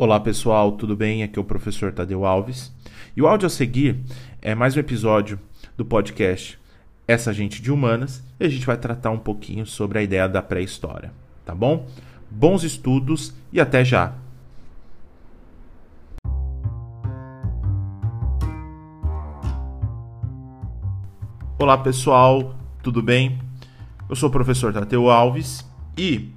Olá pessoal, tudo bem? Aqui é o professor Tadeu Alves. E o áudio a seguir é mais um episódio do podcast Essa Gente de Humanas e a gente vai tratar um pouquinho sobre a ideia da pré-história, tá bom? Bons estudos e até já! Olá pessoal, tudo bem? Eu sou o professor Tadeu Alves e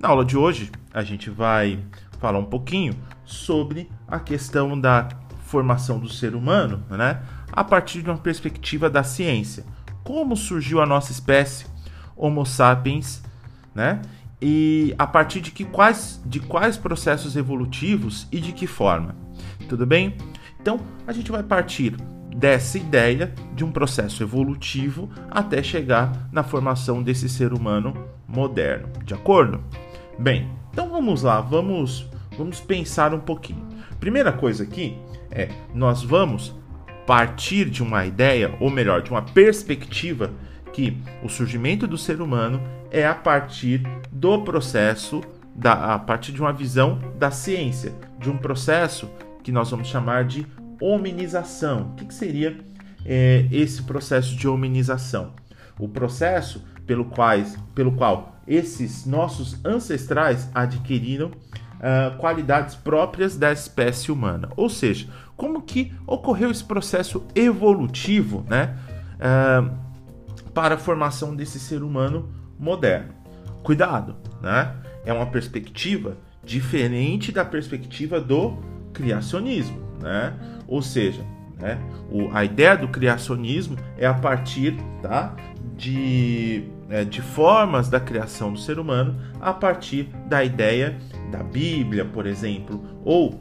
na aula de hoje a gente vai falar um pouquinho sobre a questão da formação do ser humano, né? A partir de uma perspectiva da ciência. Como surgiu a nossa espécie, Homo sapiens, né? E a partir de que quais de quais processos evolutivos e de que forma. Tudo bem? Então, a gente vai partir dessa ideia de um processo evolutivo até chegar na formação desse ser humano moderno, de acordo? Bem, então vamos lá, vamos vamos pensar um pouquinho. Primeira coisa aqui é nós vamos partir de uma ideia, ou melhor, de uma perspectiva que o surgimento do ser humano é a partir do processo da, a partir de uma visão da ciência, de um processo que nós vamos chamar de hominização. O que, que seria é, esse processo de hominização? O processo pelo, quais, pelo qual esses nossos ancestrais adquiriram uh, qualidades próprias da espécie humana. Ou seja, como que ocorreu esse processo evolutivo né, uh, para a formação desse ser humano moderno. Cuidado, né? é uma perspectiva diferente da perspectiva do criacionismo. Né? Ou seja, né, o, a ideia do criacionismo é a partir tá, de, é, de formas da criação do ser humano a partir da ideia da Bíblia, por exemplo, ou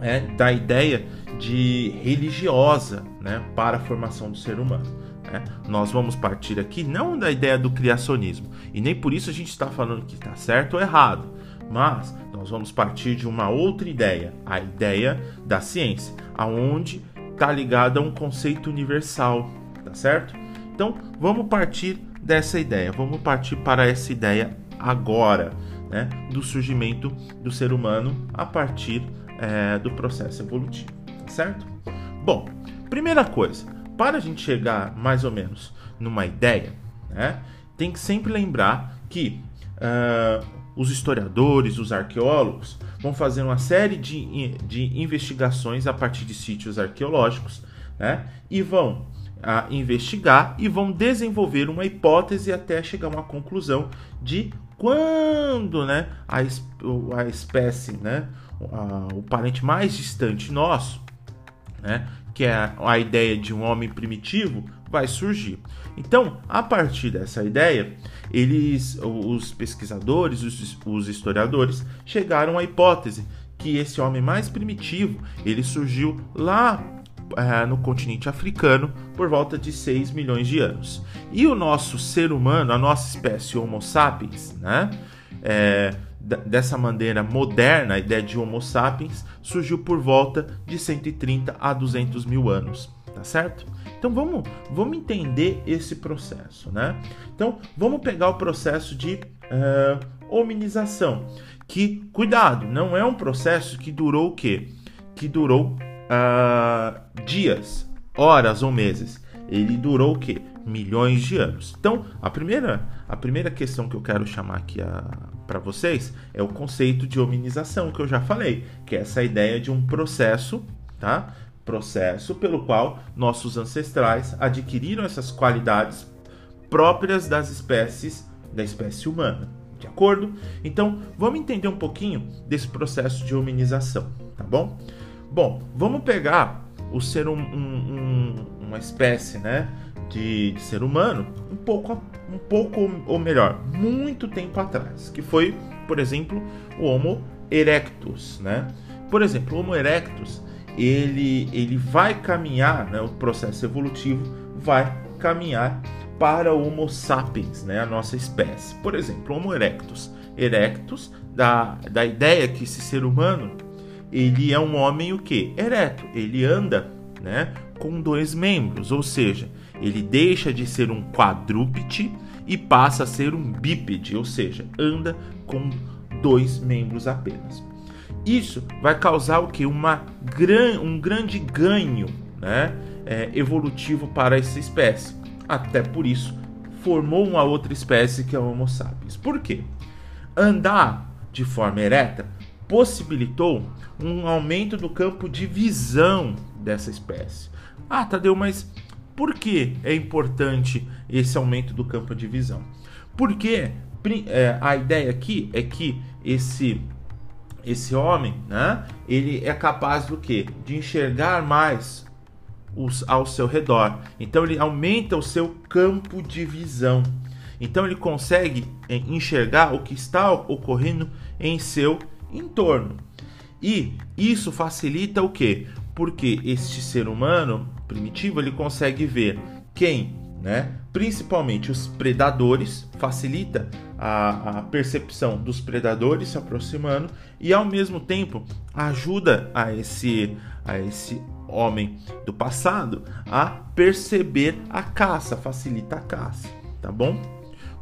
é, da ideia de religiosa né, para a formação do ser humano. Né? Nós vamos partir aqui não da ideia do criacionismo, e nem por isso a gente está falando que está certo ou errado, mas nós vamos partir de uma outra ideia, a ideia da ciência, aonde está ligada a um conceito universal, tá certo? Então vamos partir dessa ideia, vamos partir para essa ideia agora né, do surgimento do ser humano a partir é, do processo evolutivo, certo? Bom, primeira coisa, para a gente chegar mais ou menos numa ideia, né, tem que sempre lembrar que uh, os historiadores, os arqueólogos vão fazer uma série de, de investigações a partir de sítios arqueológicos né, e vão a investigar e vão desenvolver uma hipótese até chegar a uma conclusão de quando né, a, a espécie, né, a, o parente mais distante nosso, né, que é a, a ideia de um homem primitivo, vai surgir. Então, a partir dessa ideia, eles, os pesquisadores, os, os historiadores, chegaram à hipótese que esse homem mais primitivo ele surgiu lá é, no continente africano por volta de 6 milhões de anos. E o nosso ser humano, a nossa espécie Homo sapiens, né? É, dessa maneira moderna, a ideia de Homo sapiens surgiu por volta de 130 a 200 mil anos, tá certo? Então vamos, vamos entender esse processo, né? Então vamos pegar o processo de uh, hominização, que cuidado, não é um processo que durou o quê? Que durou uh, dias, horas ou meses. Ele durou o quê? Milhões de anos. Então, a primeira, a primeira questão que eu quero chamar aqui para vocês é o conceito de hominização, que eu já falei, que é essa ideia de um processo, tá? Processo pelo qual nossos ancestrais adquiriram essas qualidades próprias das espécies da espécie humana. De acordo? Então, vamos entender um pouquinho desse processo de hominização, tá bom? Bom, vamos pegar o ser um, um, um, uma espécie, né, de, de, ser humano um pouco, um pouco ou melhor, muito tempo atrás, que foi, por exemplo, o Homo erectus, né? Por exemplo, o Homo erectus ele ele vai caminhar, né, o processo evolutivo vai caminhar para o Homo sapiens, né, a nossa espécie. Por exemplo, Homo erectus, erectus da, da ideia que esse ser humano ele é um homem o que? Ereto. Ele anda, né, com dois membros, ou seja, ele deixa de ser um quadrúpede e passa a ser um bípede, ou seja, anda com dois membros apenas. Isso vai causar o que? Uma gran, um grande ganho né? É, evolutivo para essa espécie. Até por isso, formou uma outra espécie que é o Homo sapiens. Por quê? Andar de forma ereta possibilitou um aumento do campo de visão dessa espécie. Ah, Tadeu, mas por que é importante esse aumento do campo de visão? Porque é, a ideia aqui é que esse esse homem, né, ele é capaz do que? De enxergar mais os, ao seu redor. Então ele aumenta o seu campo de visão. Então ele consegue é, enxergar o que está ocorrendo em seu entorno. E isso facilita o que? Porque este ser humano primitivo ele consegue ver quem, né? Principalmente os predadores, facilita a, a percepção dos predadores se aproximando e ao mesmo tempo ajuda a esse a esse homem do passado a perceber a caça, facilita a caça, tá bom?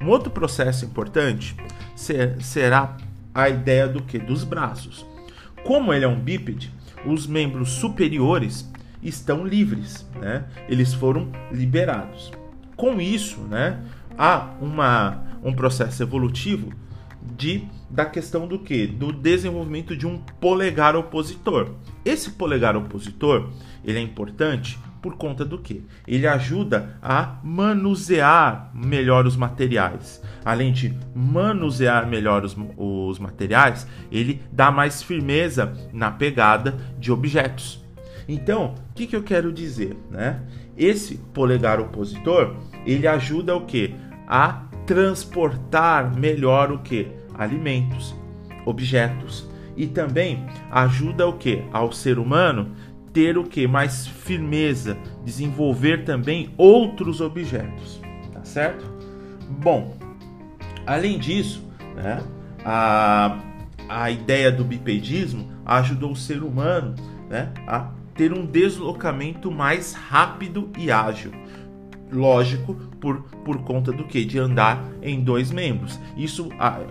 Um outro processo importante ser, será a ideia do que? Dos braços. Como ele é um bípede, os membros superiores estão livres, né? Eles foram liberados. Com isso, né, há uma, um processo evolutivo de da questão do que? Do desenvolvimento de um polegar opositor. Esse polegar opositor, ele é importante por conta do que? Ele ajuda a manusear melhor os materiais. Além de manusear melhor os, os materiais, ele dá mais firmeza na pegada de objetos. Então, o que, que eu quero dizer? Né? Esse polegar opositor, ele ajuda o que? A transportar melhor o que? Alimentos, objetos. E também ajuda o que? Ao ser humano ter o que? Mais firmeza, desenvolver também outros objetos, tá certo? Bom, além disso, né, a, a ideia do bipedismo ajudou o ser humano né, a ter um deslocamento mais rápido e ágil. Lógico, por, por conta do que? De andar em dois membros. Isso,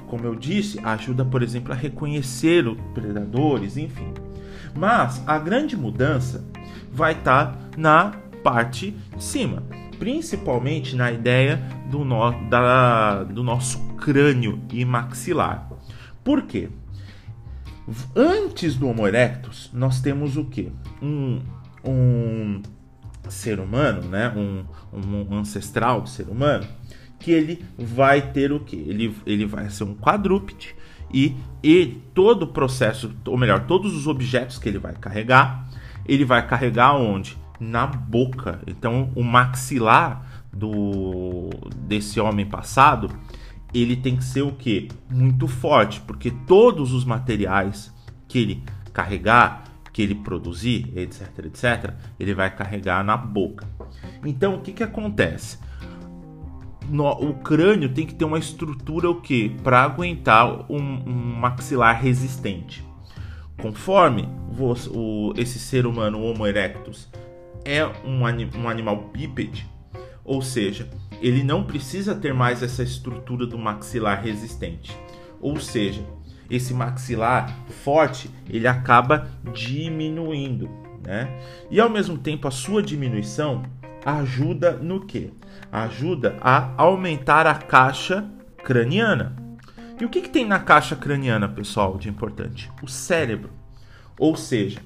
como eu disse, ajuda, por exemplo, a reconhecer os predadores, enfim. Mas a grande mudança vai estar tá na parte de cima, principalmente na ideia do, no, da, do nosso crânio e maxilar. Por quê? Antes do Homo erectus, nós temos o que? Um, um ser humano, né? Um, um ancestral ser humano, que ele vai ter o que? Ele, ele vai ser um quadrúpede e todo o processo, ou melhor, todos os objetos que ele vai carregar, ele vai carregar onde? Na boca. Então, o maxilar do desse homem passado, ele tem que ser o que? Muito forte, porque todos os materiais que ele carregar, que ele produzir, etc, etc, ele vai carregar na boca. Então, o que que acontece? No, o crânio tem que ter uma estrutura o que para aguentar um, um, maxilar resistente. Conforme o, esse ser humano Homo erectus é um, um animal bípede, ou seja, ele não precisa ter mais essa estrutura do maxilar resistente. Ou seja, esse maxilar forte ele acaba diminuindo, né? E ao mesmo tempo a sua diminuição ajuda no que? Ajuda a aumentar a caixa craniana. E o que, que tem na caixa craniana, pessoal, de importante? O cérebro. Ou seja,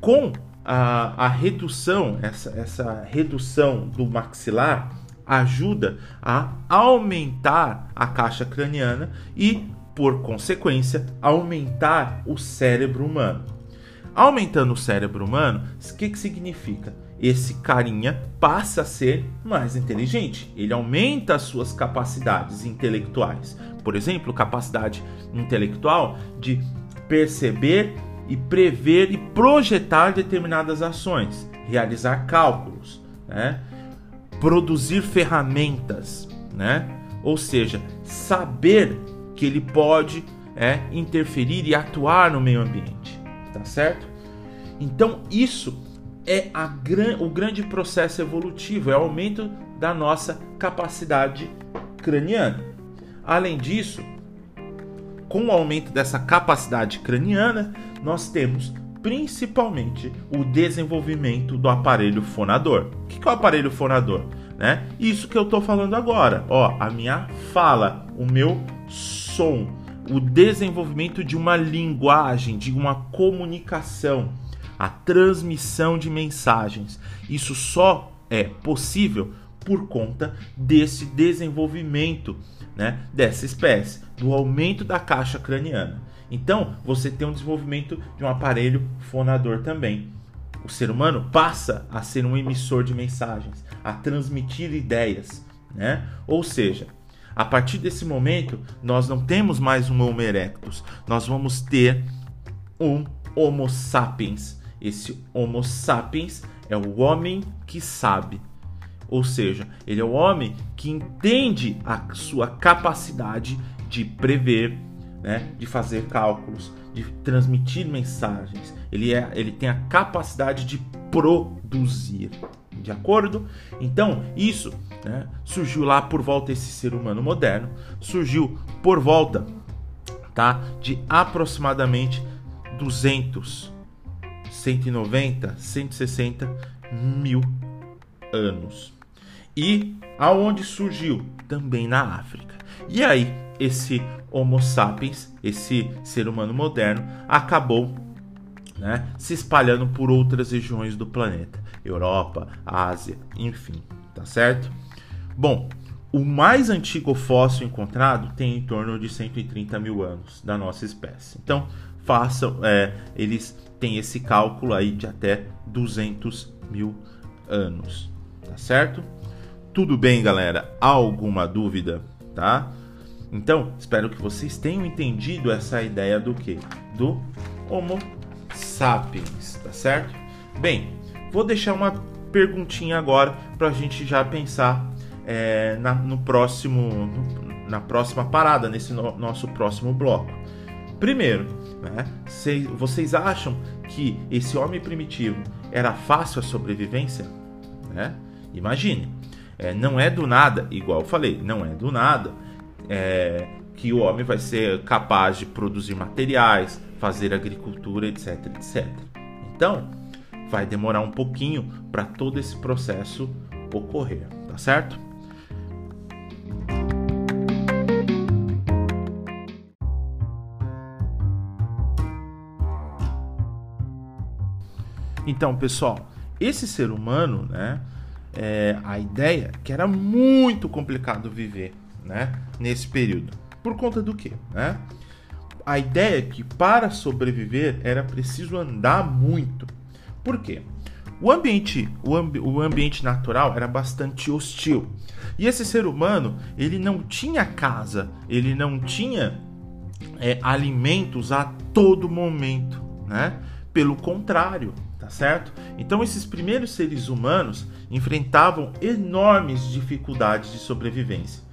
com a, a redução, essa, essa redução do maxilar, ajuda a aumentar a caixa craniana e, por consequência, aumentar o cérebro humano. Aumentando o cérebro humano, o que, que significa? Esse carinha passa a ser mais inteligente. Ele aumenta as suas capacidades intelectuais. Por exemplo, capacidade intelectual de perceber e prever e projetar determinadas ações, realizar cálculos, né? produzir ferramentas, né? ou seja, saber que ele pode é, interferir e atuar no meio ambiente, tá certo? Então isso é gran, o grande processo evolutivo, é o aumento da nossa capacidade craniana. Além disso, com o aumento dessa capacidade craniana, nós temos principalmente o desenvolvimento do aparelho fonador. O que é o aparelho fonador? Né? Isso que eu estou falando agora. Ó, a minha fala, o meu som, o desenvolvimento de uma linguagem, de uma comunicação, a transmissão de mensagens. Isso só é possível por conta desse desenvolvimento né, dessa espécie, do aumento da caixa craniana. Então, você tem um desenvolvimento de um aparelho fonador também. O ser humano passa a ser um emissor de mensagens, a transmitir ideias, né? Ou seja, a partir desse momento, nós não temos mais um Homo erectus, nós vamos ter um Homo sapiens. Esse Homo sapiens é o homem que sabe. Ou seja, ele é o homem que entende a sua capacidade de prever, né, de fazer cálculos, de transmitir mensagens. Ele, é, ele tem a capacidade de produzir. De acordo? Então, isso né, surgiu lá por volta desse ser humano moderno, surgiu por volta tá, de aproximadamente 200, 190, 160 mil anos. E aonde surgiu? Também na África. E aí, esse Homo sapiens, esse ser humano moderno, acabou né, se espalhando por outras regiões do planeta, Europa, Ásia, enfim, tá certo? Bom, o mais antigo fóssil encontrado tem em torno de 130 mil anos da nossa espécie. Então, façam, é, eles têm esse cálculo aí de até 200 mil anos, tá certo? Tudo bem, galera? Alguma dúvida, tá? Então, espero que vocês tenham entendido essa ideia do que? Do Homo sapiens, tá certo? Bem, vou deixar uma perguntinha agora para a gente já pensar é, na, no próximo, no, na próxima parada, nesse no, nosso próximo bloco. Primeiro, né, cês, vocês acham que esse homem primitivo era fácil a sobrevivência? Né? Imagine, é, não é do nada, igual eu falei, não é do nada é, que o homem vai ser capaz de produzir materiais, fazer agricultura, etc, etc. Então, vai demorar um pouquinho para todo esse processo ocorrer, tá certo? Então, pessoal, esse ser humano, né? É, a ideia é que era muito complicado viver né, nesse período. Por conta do quê? Né? A ideia é que para sobreviver era preciso andar muito. Por quê? O ambiente, o, ambi o ambiente natural era bastante hostil. E esse ser humano, ele não tinha casa, ele não tinha é, alimentos a todo momento, né? Pelo contrário, tá certo? Então esses primeiros seres humanos enfrentavam enormes dificuldades de sobrevivência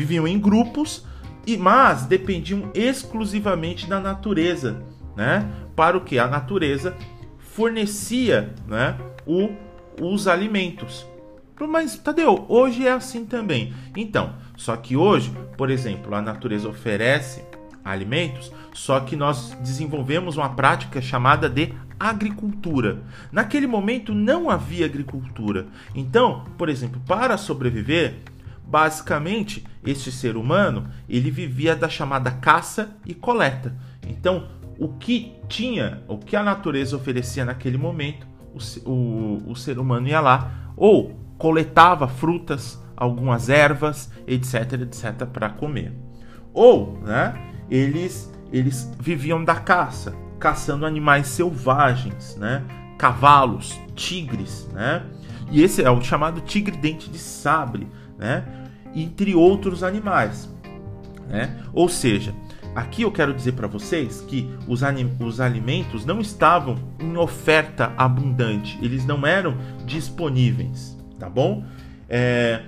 viviam em grupos e mas dependiam exclusivamente da natureza, né? Para o que a natureza fornecia, né, o, os alimentos. Mas Tadeu, hoje é assim também. Então, só que hoje, por exemplo, a natureza oferece alimentos, só que nós desenvolvemos uma prática chamada de agricultura. Naquele momento não havia agricultura. Então, por exemplo, para sobreviver, Basicamente, este ser humano ele vivia da chamada caça e coleta. Então, o que tinha, o que a natureza oferecia naquele momento, o, o, o ser humano ia lá ou coletava frutas, algumas ervas, etc, etc, para comer. Ou, né, eles eles viviam da caça, caçando animais selvagens, né, cavalos, tigres, né. E esse é o chamado tigre dente de sabre, né? entre outros animais. Né? Ou seja, aqui eu quero dizer para vocês que os, os alimentos não estavam em oferta abundante, eles não eram disponíveis, tá bom? É,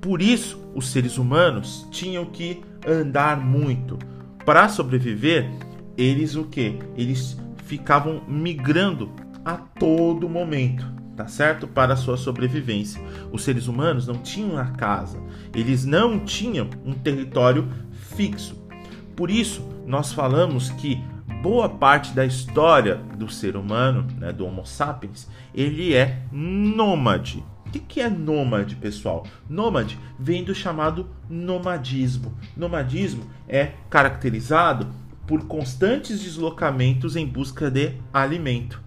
por isso, os seres humanos tinham que andar muito. Para sobreviver, eles o que? Eles ficavam migrando a todo momento tá certo? Para a sua sobrevivência. Os seres humanos não tinham a casa, eles não tinham um território fixo. Por isso, nós falamos que boa parte da história do ser humano, né, do Homo sapiens, ele é nômade. O que, que é nômade, pessoal? Nômade vem do chamado nomadismo. Nomadismo é caracterizado por constantes deslocamentos em busca de alimento.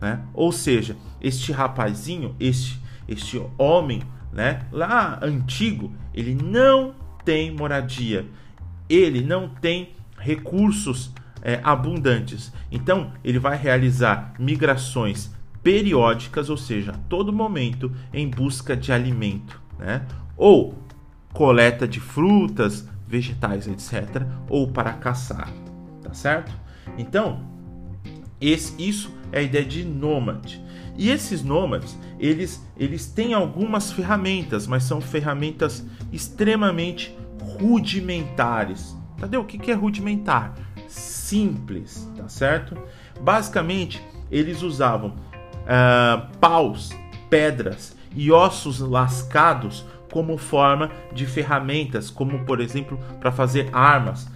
Né? Ou seja, este rapazinho, este, este homem né, lá antigo, ele não tem moradia, ele não tem recursos é, abundantes. Então, ele vai realizar migrações periódicas, ou seja, a todo momento em busca de alimento, né? Ou coleta de frutas, vegetais, etc, ou para caçar, certo? Então, esse, isso é a ideia de nômade. E esses nômades, eles, eles têm algumas ferramentas, mas são ferramentas extremamente rudimentares. Cadê o que é rudimentar? Simples, tá certo? Basicamente, eles usavam uh, paus, pedras e ossos lascados como forma de ferramentas, como por exemplo para fazer armas,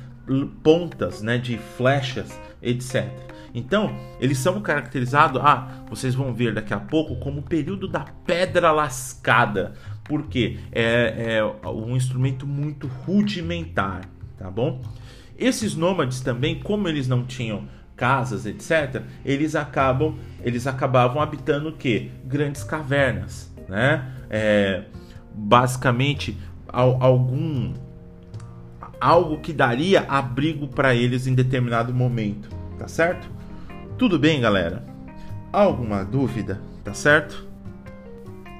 pontas né, de flechas, etc. Então, eles são caracterizados, ah, vocês vão ver daqui a pouco, como o período da pedra lascada, porque é, é um instrumento muito rudimentar, tá bom? Esses nômades também, como eles não tinham casas, etc., eles acabam, eles acabavam habitando o que? Grandes cavernas, né? É, basicamente algum algo que daria abrigo para eles em determinado momento, tá certo? Tudo bem, galera? Alguma dúvida, tá certo?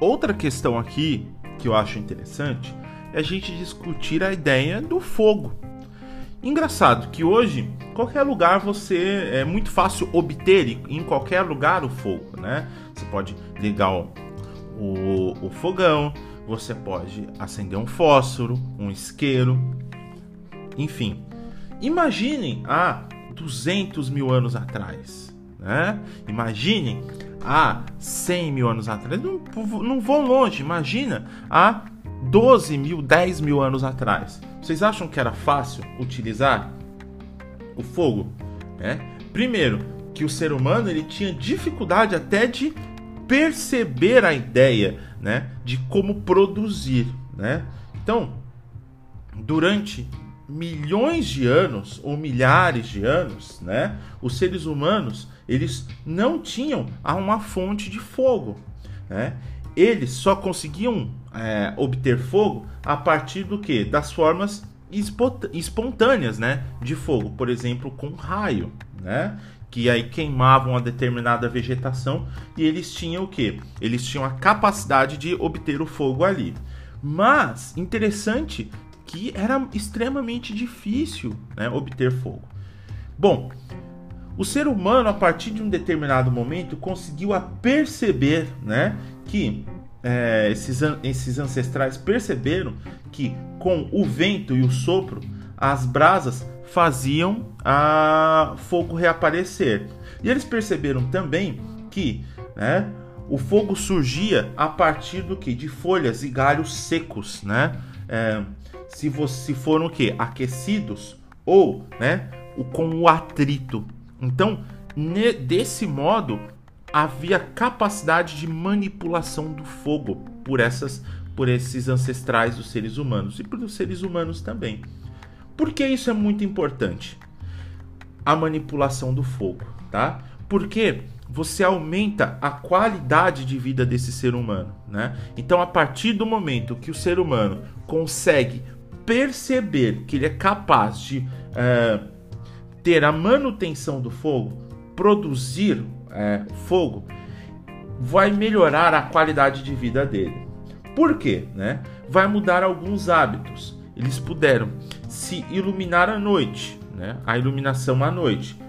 Outra questão aqui que eu acho interessante é a gente discutir a ideia do fogo. Engraçado que hoje qualquer lugar você é muito fácil obter em qualquer lugar o fogo, né? Você pode ligar o, o, fogão, você pode acender um fósforo, um isqueiro, enfim. Imaginem há 200 mil anos atrás, né? Imaginem há 100 mil anos atrás. Não, não vão longe, imagina há 12 mil, 10 mil anos atrás. Vocês acham que era fácil utilizar o fogo? É? Primeiro, que o ser humano ele tinha dificuldade até de perceber a ideia né, de como produzir. Né? Então, durante milhões de anos ou milhares de anos, né, os seres humanos eles não tinham uma fonte de fogo. Né? Eles só conseguiam é, obter fogo a partir do que? Das formas espontâneas, né, de fogo, por exemplo, com raio, né, que aí queimavam a determinada vegetação e eles tinham o que? Eles tinham a capacidade de obter o fogo ali. Mas interessante que era extremamente difícil né, obter fogo. Bom, o ser humano a partir de um determinado momento conseguiu a perceber, né, que é, esses, esses ancestrais perceberam que com o vento e o sopro, as brasas faziam a fogo reaparecer. E eles perceberam também que né, o fogo surgia a partir do que? De folhas e galhos secos, né? É, se, você, foram o que? Aquecidos ou né, com o atrito. Então, desse modo, havia capacidade de manipulação do fogo por essas por esses ancestrais dos seres humanos e pelos seres humanos também. Por que isso é muito importante? A manipulação do fogo, tá? Porque você aumenta a qualidade de vida desse ser humano, né? Então, a partir do momento que o ser humano consegue perceber que ele é capaz de uh, ter a manutenção do fogo, produzir é, fogo, vai melhorar a qualidade de vida dele. Por quê? Né? Vai mudar alguns hábitos. Eles puderam se iluminar à noite, né? a iluminação à noite.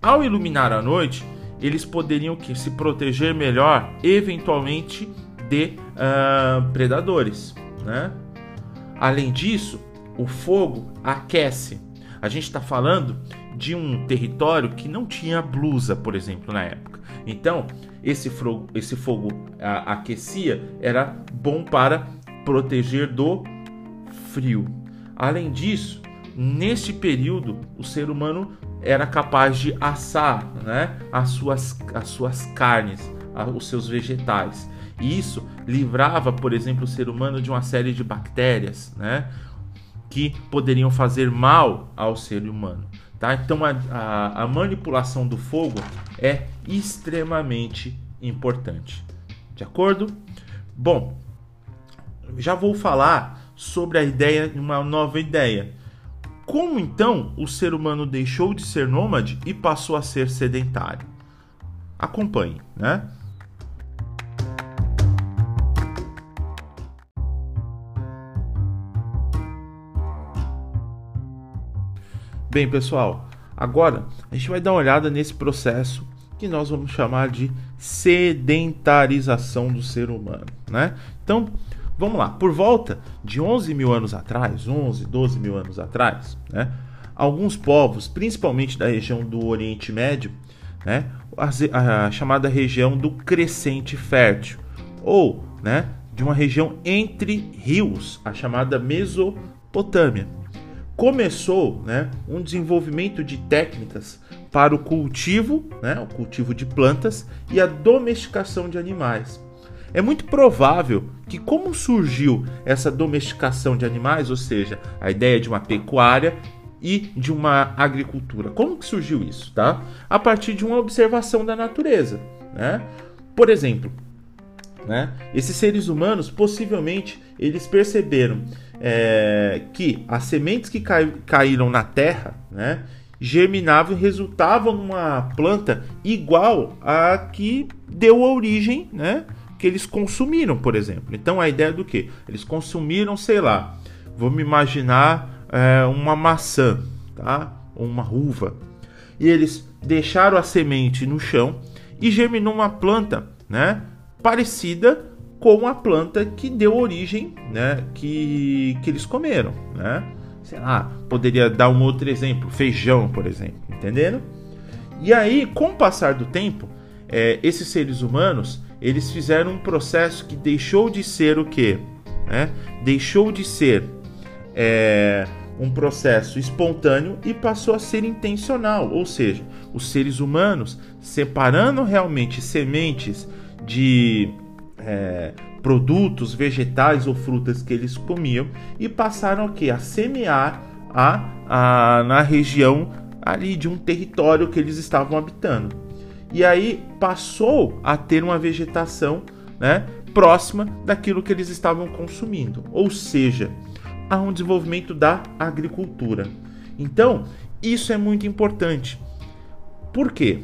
Ao iluminar à noite, eles poderiam que se proteger melhor, eventualmente, de uh, predadores. Né? Além disso, o fogo aquece. A gente está falando de um território que não tinha blusa, por exemplo, na época. Então, esse fogo, esse fogo a, aquecia era bom para proteger do frio. Além disso, neste período o ser humano era capaz de assar né, as, suas, as suas carnes, os seus vegetais. E isso livrava, por exemplo, o ser humano de uma série de bactérias né, que poderiam fazer mal ao ser humano. Tá? Então a, a, a manipulação do fogo é extremamente importante. De acordo? Bom, já vou falar sobre a ideia, uma nova ideia. Como então o ser humano deixou de ser nômade e passou a ser sedentário? Acompanhe, né? Bem, pessoal, agora a gente vai dar uma olhada nesse processo que nós vamos chamar de sedentarização do ser humano, né? Então, vamos lá. Por volta de 11 mil anos atrás, 11, 12 mil anos atrás, né? Alguns povos, principalmente da região do Oriente Médio, né? A, a chamada região do crescente fértil, ou, né? De uma região entre rios, a chamada Mesopotâmia começou né, um desenvolvimento de técnicas para o cultivo, né, o cultivo de plantas e a domesticação de animais. É muito provável que, como surgiu essa domesticação de animais, ou seja, a ideia de uma pecuária e de uma agricultura, como que surgiu isso, tá? A partir de uma observação da natureza, né? Por exemplo, né? Esses seres humanos possivelmente eles perceberam é, que as sementes que cai, caíram na terra né, germinavam e resultavam numa planta igual a que deu origem, né, que eles consumiram, por exemplo. Então a ideia do que? Eles consumiram, sei lá, vamos imaginar é, uma maçã, tá? uma uva, e eles deixaram a semente no chão e germinou uma planta, né? Parecida com a planta que deu origem, né, que, que eles comeram, né? Sei lá, poderia dar um outro exemplo, feijão, por exemplo, entenderam? E aí, com o passar do tempo, é, esses seres humanos, eles fizeram um processo que deixou de ser o quê? Né? Deixou de ser é, um processo espontâneo e passou a ser intencional, ou seja, os seres humanos separando realmente sementes de é, produtos vegetais ou frutas que eles comiam e passaram o que a semear a, a, na região ali de um território que eles estavam habitando. E aí passou a ter uma vegetação né, próxima daquilo que eles estavam consumindo, ou seja, há um desenvolvimento da agricultura. Então, isso é muito importante. Por quê?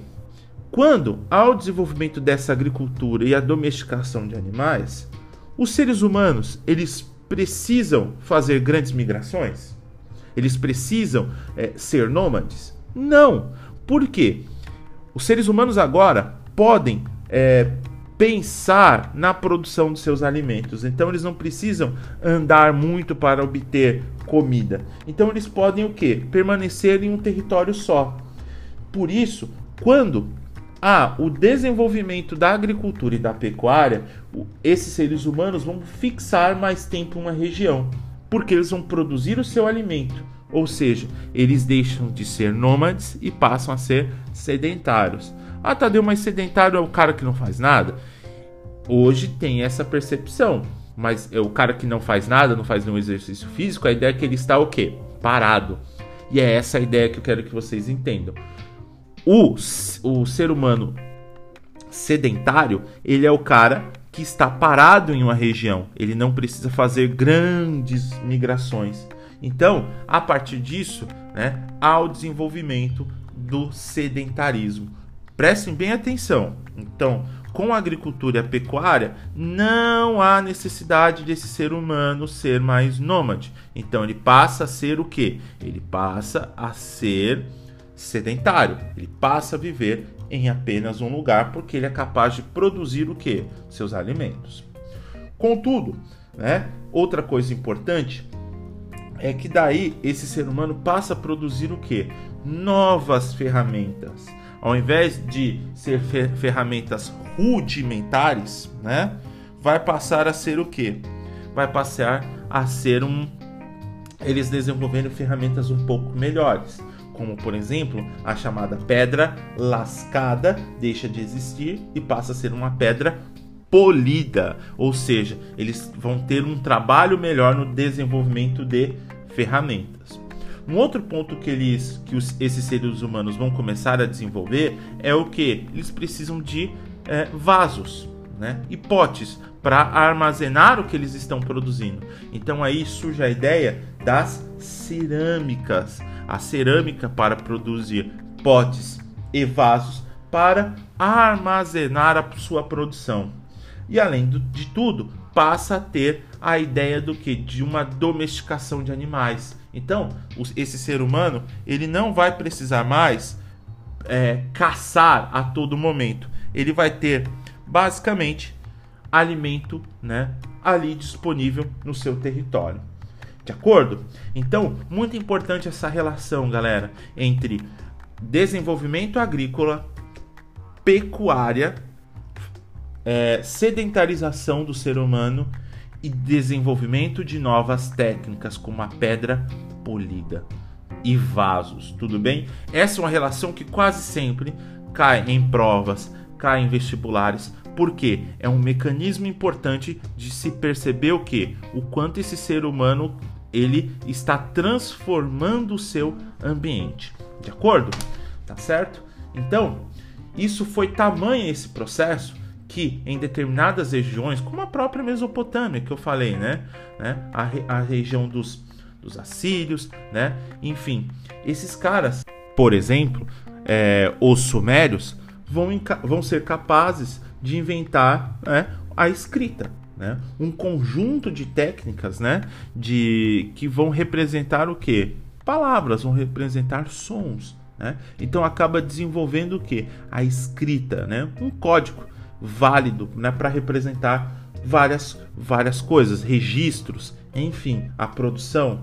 Quando há o desenvolvimento dessa agricultura e a domesticação de animais, os seres humanos eles precisam fazer grandes migrações? Eles precisam é, ser nômades? Não. Por quê? Os seres humanos agora podem é, pensar na produção de seus alimentos. Então eles não precisam andar muito para obter comida. Então eles podem o quê? Permanecer em um território só. Por isso, quando há o desenvolvimento da agricultura e da pecuária, esses seres humanos vão fixar mais tempo uma região, porque eles vão produzir o seu alimento. Ou seja, eles deixam de ser nômades e passam a ser sedentários. Ah, Tadeu, mas sedentário é o cara que não faz nada? Hoje tem essa percepção, mas é o cara que não faz nada, não faz nenhum exercício físico, a ideia é que ele está o quê? Parado. E é essa a ideia que eu quero que vocês entendam o, o ser humano sedentário, ele é o cara que está parado em uma região, ele não precisa fazer grandes migrações. Então, a partir disso, né, há o desenvolvimento do sedentarismo. Prestem bem atenção. Então, com a agricultura e a pecuária, não há necessidade desse ser humano ser mais nômade. Então, ele passa a ser o quê? Ele passa a ser sedentário. Ele passa a viver em apenas um lugar porque ele é capaz de produzir o que? Seus alimentos. Contudo, né, outra coisa importante é que daí esse ser humano passa a produzir o que? Novas ferramentas. Ao invés de ser ferramentas rudimentares, né, vai passar a ser o que? Vai passar a ser um eles desenvolveram ferramentas um pouco melhores, como por exemplo a chamada pedra lascada deixa de existir e passa a ser uma pedra polida, ou seja, eles vão ter um trabalho melhor no desenvolvimento de ferramentas. Um outro ponto que eles, que os, esses seres humanos vão começar a desenvolver é o que eles precisam de é, vasos, né, e potes para armazenar o que eles estão produzindo. Então aí surge a ideia das cerâmicas, a cerâmica para produzir potes e vasos para armazenar a sua produção. E além de tudo, passa a ter a ideia do que de uma domesticação de animais. Então, esse ser humano ele não vai precisar mais é, caçar a todo momento. Ele vai ter basicamente alimento, né, ali disponível no seu território. De acordo? Então, muito importante essa relação, galera, entre desenvolvimento agrícola, pecuária, é, sedentarização do ser humano e desenvolvimento de novas técnicas, como a pedra polida e vasos. Tudo bem? Essa é uma relação que quase sempre cai em provas, cai em vestibulares, porque é um mecanismo importante de se perceber o que, o quanto esse ser humano ele está transformando o seu ambiente. De acordo? Tá certo? Então, isso foi tamanho esse processo que em determinadas regiões, como a própria Mesopotâmia que eu falei, né, né a, a região dos, dos assírios, né, enfim, esses caras, por exemplo, é, os sumérios vão, vão ser capazes de inventar né, a escrita, né? Um conjunto de técnicas, né? De que vão representar o que? Palavras, vão representar sons, né? Então acaba desenvolvendo o que? A escrita, né? Um código válido, né? Para representar várias várias coisas, registros, enfim, a produção.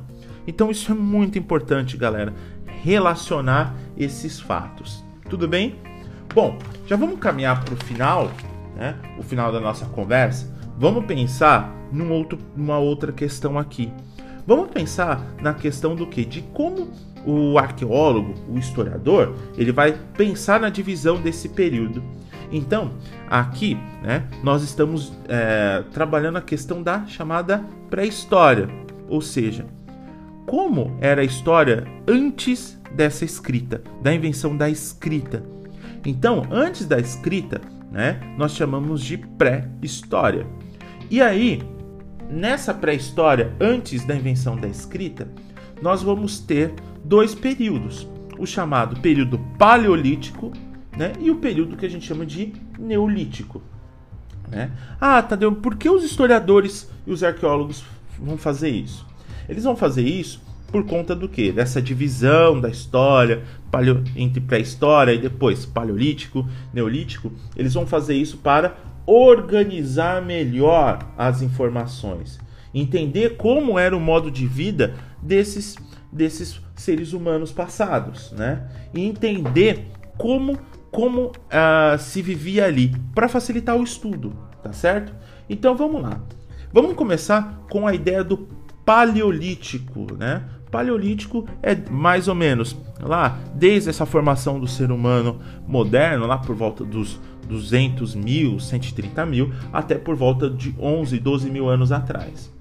Então isso é muito importante, galera, relacionar esses fatos. Tudo bem? Bom, já vamos caminhar para o final, né? O final da nossa conversa. Vamos pensar num outro, numa outra questão aqui. Vamos pensar na questão do que? De como o arqueólogo, o historiador, ele vai pensar na divisão desse período. Então, aqui, né, nós estamos é, trabalhando a questão da chamada pré-história, ou seja, como era a história antes dessa escrita, da invenção da escrita. Então, antes da escrita, né, nós chamamos de pré-história. E aí, nessa pré-história, antes da invenção da escrita, nós vamos ter dois períodos: o chamado período paleolítico né, e o período que a gente chama de neolítico. Né? Ah, Tadeu, por que os historiadores e os arqueólogos vão fazer isso? Eles vão fazer isso por conta do que? Dessa divisão da história paleo... entre pré-história e depois paleolítico, neolítico. Eles vão fazer isso para organizar melhor as informações, entender como era o modo de vida desses, desses seres humanos passados, né? E entender como, como uh, se vivia ali, para facilitar o estudo, tá certo? Então vamos lá. Vamos começar com a ideia do paleolítico, né? Paleolítico é mais ou menos lá, desde essa formação do ser humano moderno, lá por volta dos 200 mil, 130 mil, até por volta de 11, 12 mil anos atrás.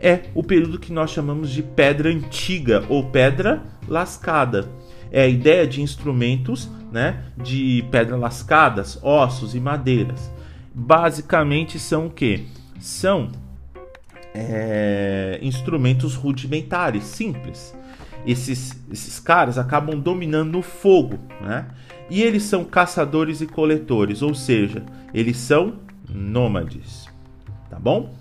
É o período que nós chamamos de pedra antiga ou pedra lascada. É a ideia de instrumentos né, de pedra lascadas, ossos e madeiras. Basicamente são o que? São é, instrumentos rudimentares, simples. Esses, esses caras acabam dominando o fogo, né? E eles são caçadores e coletores, ou seja, eles são nômades, tá bom?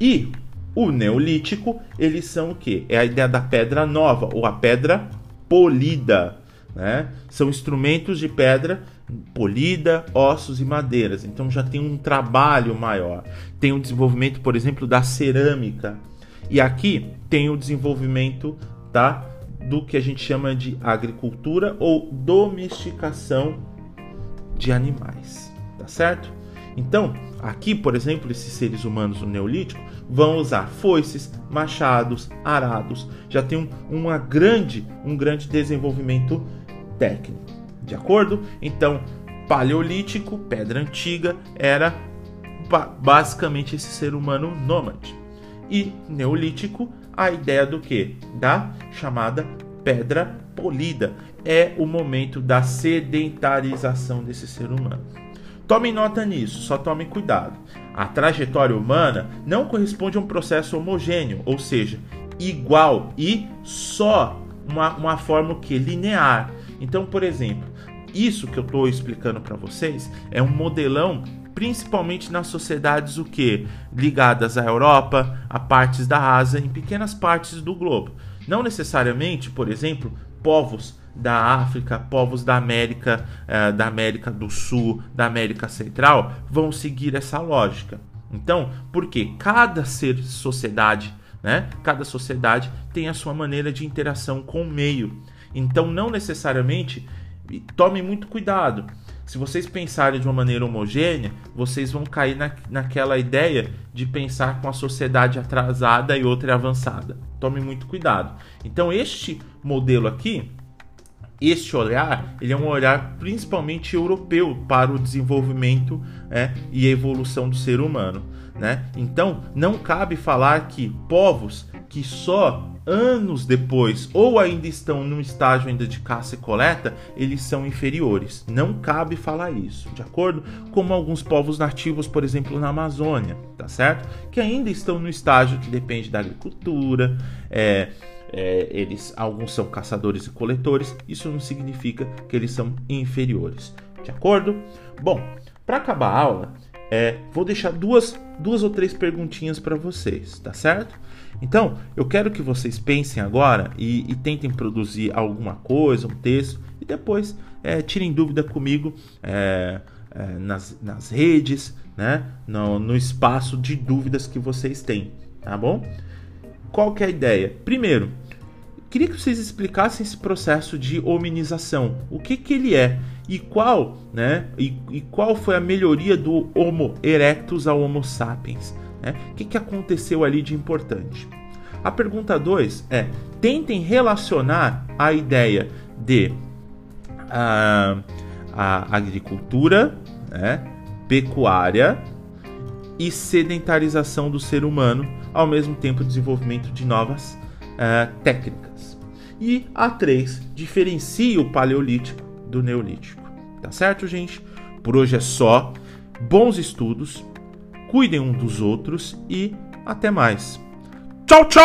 E o neolítico, eles são o que? É a ideia da pedra nova ou a pedra polida, né? São instrumentos de pedra polida, ossos e madeiras. Então já tem um trabalho maior. Tem o desenvolvimento, por exemplo, da cerâmica. E aqui tem o desenvolvimento tá, do que a gente chama de agricultura ou domesticação de animais, tá certo? Então, aqui, por exemplo, esses seres humanos no Neolítico vão usar foices, machados, arados. Já tem um, uma grande, um grande desenvolvimento técnico. De acordo? Então, paleolítico, pedra antiga, era basicamente esse ser humano nômade. E neolítico, a ideia do que? Da chamada pedra polida. É o momento da sedentarização desse ser humano. Tome nota nisso, só tome cuidado. A trajetória humana não corresponde a um processo homogêneo, ou seja, igual e só uma, uma forma que linear. Então, por exemplo, isso que eu estou explicando para vocês é um modelão principalmente nas sociedades o que ligadas à Europa, a partes da Ásia, em pequenas partes do globo. Não necessariamente, por exemplo, povos da África, povos da América, eh, da América do Sul, da América Central, vão seguir essa lógica. Então, porque cada ser sociedade, né? Cada sociedade tem a sua maneira de interação com o meio. Então, não necessariamente tome muito cuidado. Se vocês pensarem de uma maneira homogênea, vocês vão cair na, naquela ideia de pensar com a sociedade atrasada e outra avançada. Tome muito cuidado. Então, este modelo aqui este olhar ele é um olhar principalmente europeu para o desenvolvimento é, e evolução do ser humano. Né? Então, não cabe falar que povos que só anos depois ou ainda estão no estágio ainda de caça e coleta, eles são inferiores. Não cabe falar isso, de acordo? Como alguns povos nativos, por exemplo, na Amazônia, tá certo? Que ainda estão no estágio que depende da agricultura, é, é, eles alguns são caçadores e coletores, isso não significa que eles são inferiores, de acordo? Bom, para acabar a aula, é, vou deixar duas, duas ou três perguntinhas para vocês, tá certo? Então, eu quero que vocês pensem agora e, e tentem produzir alguma coisa, um texto, e depois é, tirem dúvida comigo é, é, nas, nas redes, né? No, no espaço de dúvidas que vocês têm, tá bom? Qual que é a ideia? Primeiro, queria que vocês explicassem esse processo de hominização. O que, que ele é e qual, né? E, e qual foi a melhoria do Homo erectus ao Homo sapiens? Né? O que, que aconteceu ali de importante? A pergunta 2 é: tentem relacionar a ideia de uh, a agricultura, né, pecuária e sedentarização do ser humano ao mesmo tempo desenvolvimento de novas uh, técnicas. E a 3 diferencia o paleolítico do neolítico. Tá certo, gente? Por hoje é só. Bons estudos, cuidem um dos outros e até mais. Tchau, tchau!